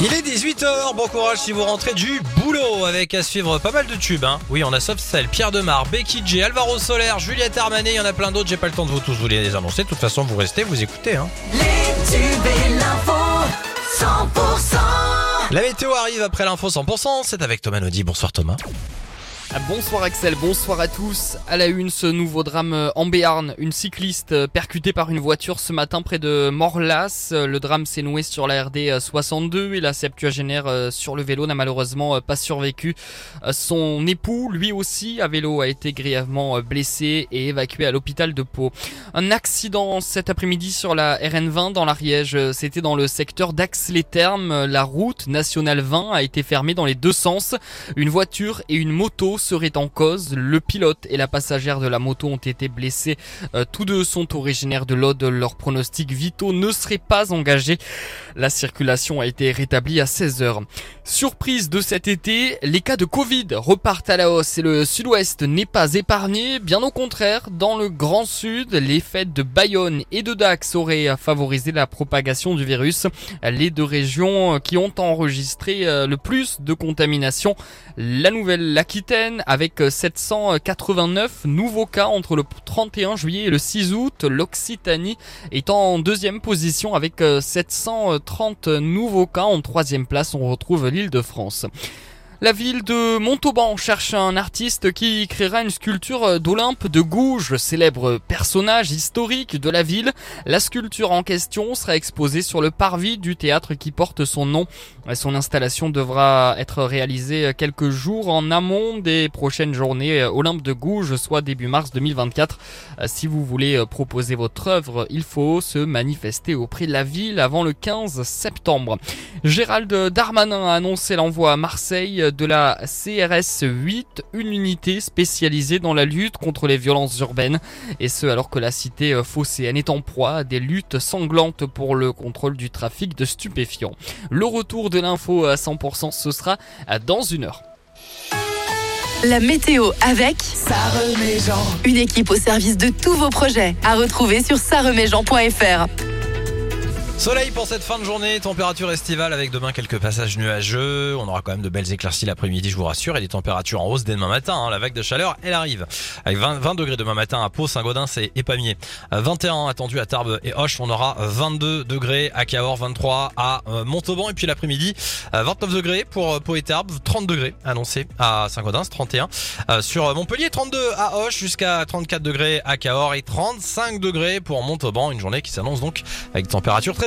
Il est 18h, bon courage si vous rentrez du boulot avec à suivre pas mal de tubes. Hein. Oui, on a Softcell, Pierre Demar, Becky J, Alvaro Soler, Juliette Armanet, il y en a plein d'autres, j'ai pas le temps de vous tous vous les annoncer. De toute façon, vous restez, vous écoutez. Hein. Les tubes et l'info 100% La météo arrive après l'info 100%, c'est avec Thomas Naudy. Bonsoir Thomas. Ah, Bonsoir Axel, bonsoir à tous. À la une, ce nouveau drame euh, en Béarn. Une cycliste euh, percutée par une voiture ce matin près de Morlas. Euh, Le drame s'est noué sur la RD 62 et la septuagénaire sur le vélo n'a malheureusement pas survécu. Son époux, lui aussi, à vélo, a été grièvement blessé et évacué à l'hôpital de Pau. Un accident cet après-midi sur la RN20 dans l'Ariège. C'était dans le secteur d'Ax-les-Thermes. La route nationale 20 a été fermée dans les deux sens. Une voiture et une moto seraient en cause. Le pilote et la passagère de la moto ont été blessés. Euh, tous deux sont originaires de l'Aude. Leurs pronostics vitaux ne seraient pas engagés. La circulation a été rétablie à 16 heures. Surprise de cet été, les cas de Covid repartent à la hausse et le sud-ouest n'est pas épargné. Bien au contraire, dans le grand sud, les fêtes de Bayonne et de Dax auraient favorisé la propagation du virus. Les deux régions qui ont enregistré euh, le plus de contamination, la Nouvelle-Aquitaine avec 789 nouveaux cas entre le 31 juillet et le 6 août. L'Occitanie est en deuxième position avec euh, 730 nouveaux cas. En troisième place, on retrouve l'île de France. La ville de Montauban cherche un artiste qui créera une sculpture d'Olympe de Gouges, célèbre personnage historique de la ville. La sculpture en question sera exposée sur le parvis du théâtre qui porte son nom. Son installation devra être réalisée quelques jours en amont des prochaines journées Olympe de Gouges, soit début mars 2024. Si vous voulez proposer votre œuvre, il faut se manifester auprès de la ville avant le 15 septembre. Gérald Darmanin a annoncé l'envoi à Marseille de la CRS 8, une unité spécialisée dans la lutte contre les violences urbaines, et ce alors que la cité euh, phocéenne est en proie à des luttes sanglantes pour le contrôle du trafic de stupéfiants. Le retour de l'info à 100%, ce sera dans une heure. La météo avec une équipe au service de tous vos projets. À retrouver sur saremesjean.fr. Soleil pour cette fin de journée, température estivale avec demain quelques passages nuageux. On aura quand même de belles éclaircies l'après-midi, je vous rassure, et des températures en hausse dès demain matin. hein. La vague de chaleur, elle arrive. Avec 20, 20 degrés demain matin à Pau, Saint-Gaudens et Épamier. Euh, 21 attendu à Tarbes et Hoche. On aura 22 degrés à Cahors, 23 à euh, Montauban. Et puis l'après-midi, euh, 29 degrés pour euh, Pau et Tarbes, 30 degrés annoncés à Saint-Gaudens, 31 euh, sur Montpellier, 32 à Hoche, jusqu'à 34 degrés à Cahors et 35 degrés pour Montauban. Une journée qui s'annonce donc avec des températures très